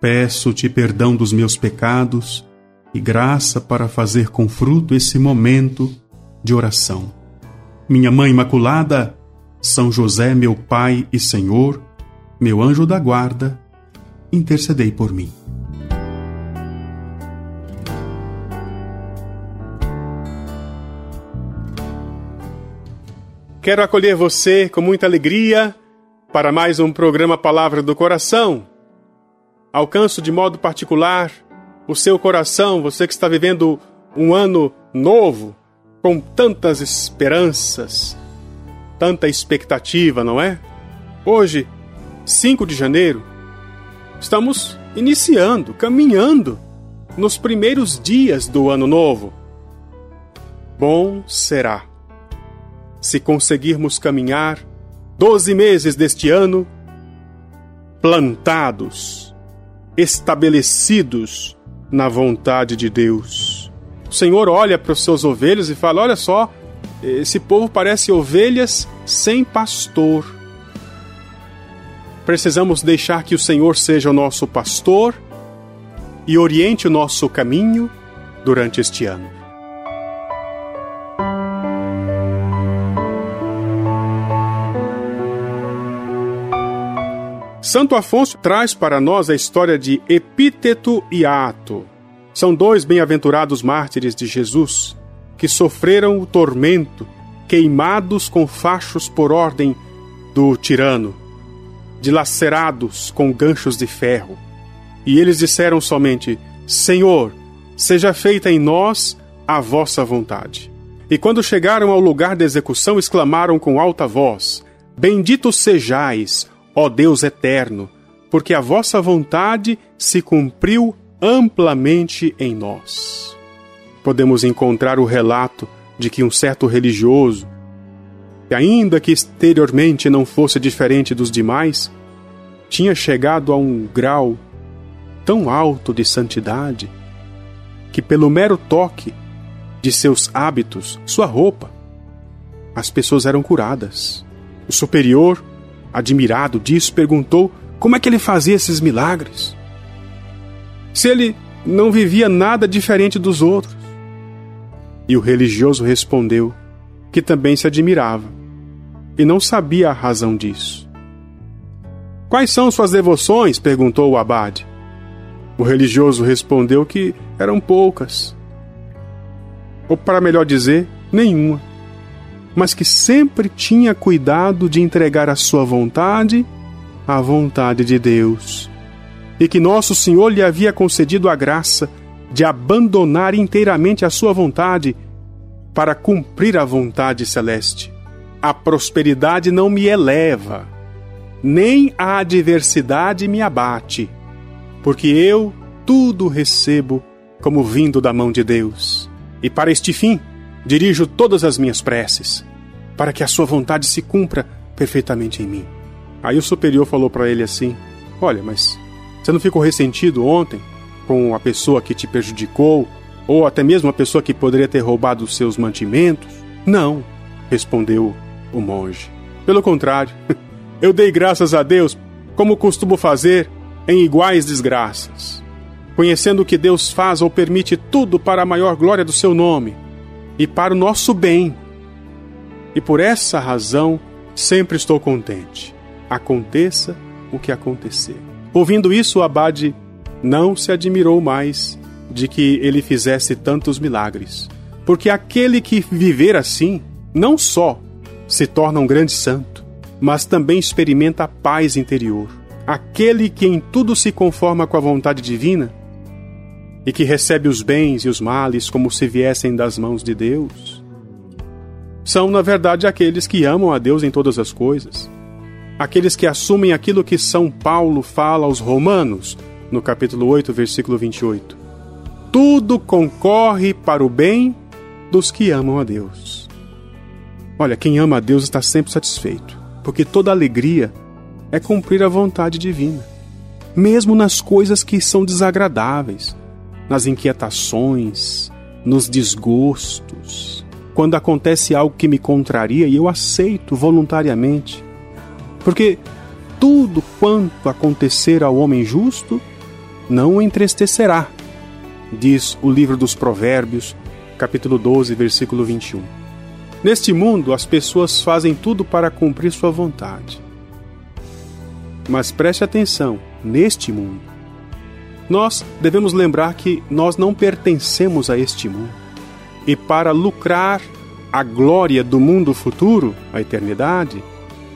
Peço-te perdão dos meus pecados e graça para fazer com fruto esse momento de oração. Minha Mãe Imaculada, São José, meu Pai e Senhor, meu anjo da guarda, intercedei por mim. Quero acolher você com muita alegria para mais um programa Palavra do Coração. Alcanço de modo particular o seu coração, você que está vivendo um ano novo, com tantas esperanças, tanta expectativa, não é? Hoje, 5 de janeiro, Estamos iniciando, caminhando nos primeiros dias do ano novo. Bom será se conseguirmos caminhar doze meses deste ano plantados, estabelecidos na vontade de Deus. O Senhor olha para os seus ovelhos e fala: Olha só, esse povo parece ovelhas sem pastor precisamos deixar que o Senhor seja o nosso pastor e oriente o nosso caminho durante este ano. Santo Afonso traz para nós a história de Epíteto e Ato. São dois bem-aventurados mártires de Jesus que sofreram o tormento, queimados com fachos por ordem do tirano dilacerados com ganchos de ferro. E eles disseram somente: Senhor, seja feita em nós a vossa vontade. E quando chegaram ao lugar de execução, exclamaram com alta voz: Bendito sejais, ó Deus eterno, porque a vossa vontade se cumpriu amplamente em nós. Podemos encontrar o relato de que um certo religioso, que ainda que exteriormente não fosse diferente dos demais, tinha chegado a um grau tão alto de santidade que, pelo mero toque de seus hábitos, sua roupa, as pessoas eram curadas. O superior, admirado disso, perguntou como é que ele fazia esses milagres. Se ele não vivia nada diferente dos outros. E o religioso respondeu que também se admirava e não sabia a razão disso. Quais são suas devoções? perguntou o abade. O religioso respondeu que eram poucas. Ou, para melhor dizer, nenhuma. Mas que sempre tinha cuidado de entregar a sua vontade à vontade de Deus. E que Nosso Senhor lhe havia concedido a graça de abandonar inteiramente a sua vontade para cumprir a vontade celeste. A prosperidade não me eleva, nem a adversidade me abate, porque eu tudo recebo como vindo da mão de Deus. E para este fim, dirijo todas as minhas preces, para que a sua vontade se cumpra perfeitamente em mim. Aí o superior falou para ele assim: Olha, mas você não ficou ressentido ontem com a pessoa que te prejudicou, ou até mesmo a pessoa que poderia ter roubado os seus mantimentos? Não, respondeu o monge. Pelo contrário, eu dei graças a Deus, como costumo fazer em iguais desgraças, conhecendo que Deus faz ou permite tudo para a maior glória do seu nome e para o nosso bem. E por essa razão sempre estou contente, aconteça o que acontecer. Ouvindo isso, o abade não se admirou mais de que ele fizesse tantos milagres, porque aquele que viver assim, não só se torna um grande santo, mas também experimenta a paz interior. Aquele que em tudo se conforma com a vontade divina e que recebe os bens e os males como se viessem das mãos de Deus, são, na verdade, aqueles que amam a Deus em todas as coisas. Aqueles que assumem aquilo que São Paulo fala aos Romanos, no capítulo 8, versículo 28. Tudo concorre para o bem dos que amam a Deus. Olha, quem ama a Deus está sempre satisfeito, porque toda alegria é cumprir a vontade divina, mesmo nas coisas que são desagradáveis, nas inquietações, nos desgostos, quando acontece algo que me contraria e eu aceito voluntariamente. Porque tudo quanto acontecer ao homem justo não o entristecerá, diz o livro dos Provérbios, capítulo 12, versículo 21. Neste mundo, as pessoas fazem tudo para cumprir sua vontade. Mas preste atenção, neste mundo, nós devemos lembrar que nós não pertencemos a este mundo. E para lucrar a glória do mundo futuro, a eternidade,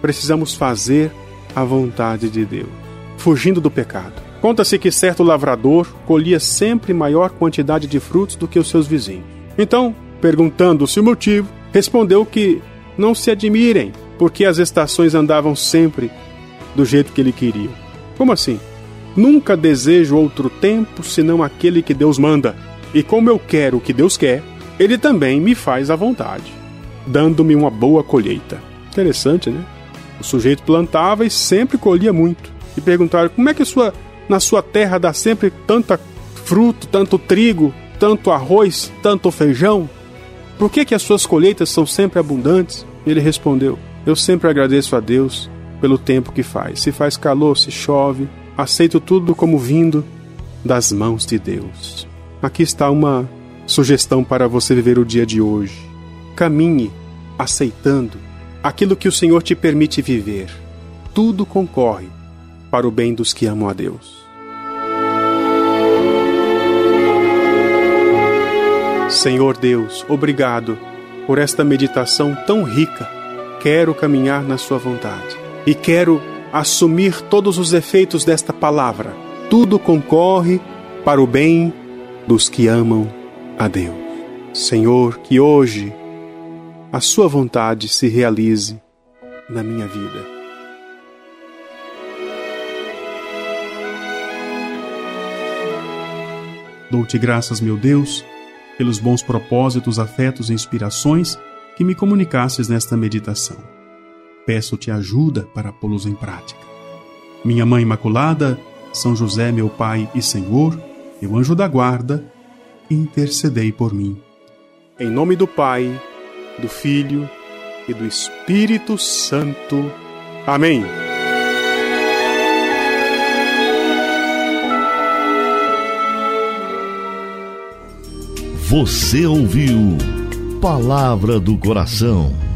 precisamos fazer a vontade de Deus, fugindo do pecado. Conta-se que certo lavrador colhia sempre maior quantidade de frutos do que os seus vizinhos. Então, perguntando-se o motivo, respondeu que não se admirem, porque as estações andavam sempre do jeito que ele queria. Como assim? Nunca desejo outro tempo senão aquele que Deus manda. E como eu quero o que Deus quer, ele também me faz à vontade, dando-me uma boa colheita. Interessante, né? O sujeito plantava e sempre colhia muito. E perguntaram: como é que sua, na sua terra dá sempre tanta fruto, tanto trigo, tanto arroz, tanto feijão? Por que, que as suas colheitas são sempre abundantes? Ele respondeu: Eu sempre agradeço a Deus pelo tempo que faz. Se faz calor, se chove, aceito tudo como vindo das mãos de Deus. Aqui está uma sugestão para você viver o dia de hoje. Caminhe aceitando aquilo que o Senhor te permite viver. Tudo concorre para o bem dos que amam a Deus. Senhor Deus, obrigado por esta meditação tão rica. Quero caminhar na Sua vontade e quero assumir todos os efeitos desta palavra. Tudo concorre para o bem dos que amam a Deus. Senhor, que hoje a Sua vontade se realize na minha vida. Dou-te graças, meu Deus, pelos bons propósitos, afetos e inspirações que me comunicasses nesta meditação. Peço-te ajuda para pô-los em prática. Minha Mãe Imaculada, São José, meu Pai e Senhor, meu anjo da guarda, intercedei por mim. Em nome do Pai, do Filho e do Espírito Santo. Amém. Você ouviu Palavra do Coração